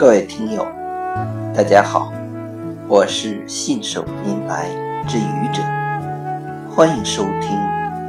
各位听友，大家好，我是信手拈来之愚者，欢迎收听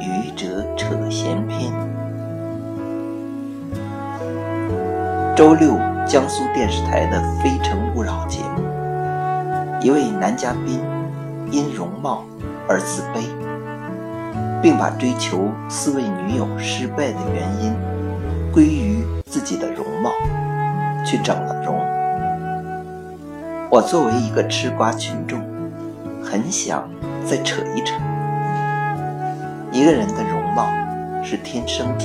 《愚者扯闲篇》。周六，江苏电视台的《非诚勿扰》节目，一位男嘉宾因容貌而自卑，并把追求四位女友失败的原因归于自己的容貌。去整了容。我作为一个吃瓜群众，很想再扯一扯。一个人的容貌是天生的，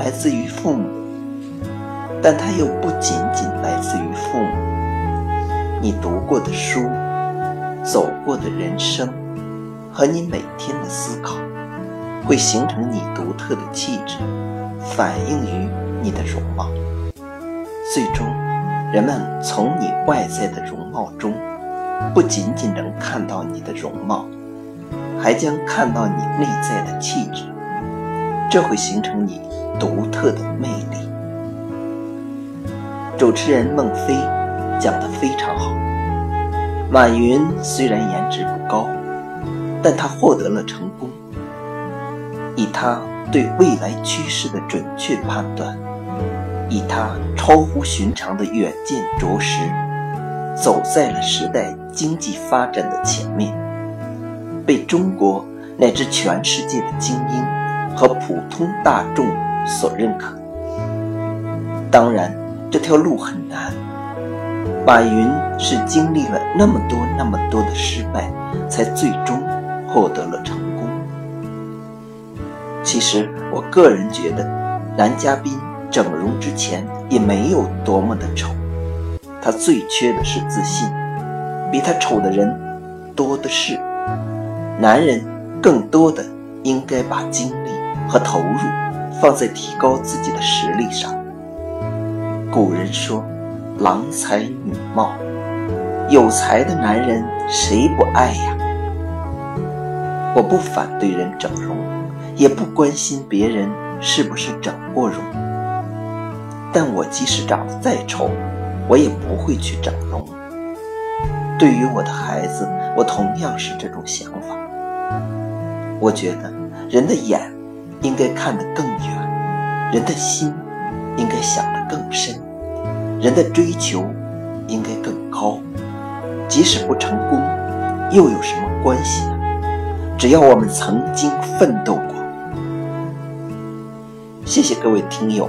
来自于父母，但它又不仅仅来自于父母。你读过的书、走过的人生和你每天的思考，会形成你独特的气质，反映于你的容貌。最终，人们从你外在的容貌中，不仅仅能看到你的容貌，还将看到你内在的气质，这会形成你独特的魅力。主持人孟非讲得非常好。马云虽然颜值不高，但他获得了成功，以他对未来趋势的准确判断。以他超乎寻常的远见卓识，走在了时代经济发展的前面，被中国乃至全世界的精英和普通大众所认可。当然，这条路很难。马云是经历了那么多那么多的失败，才最终获得了成功。其实，我个人觉得，男嘉宾。整容之前也没有多么的丑，他最缺的是自信，比他丑的人多的是。男人更多的应该把精力和投入放在提高自己的实力上。古人说：“郎才女貌，有才的男人谁不爱呀？”我不反对人整容，也不关心别人是不是整过容。但我即使长得再丑，我也不会去整容。对于我的孩子，我同样是这种想法。我觉得人的眼应该看得更远，人的心应该想得更深，人的追求应该更高。即使不成功，又有什么关系呢？只要我们曾经奋斗过。谢谢各位听友。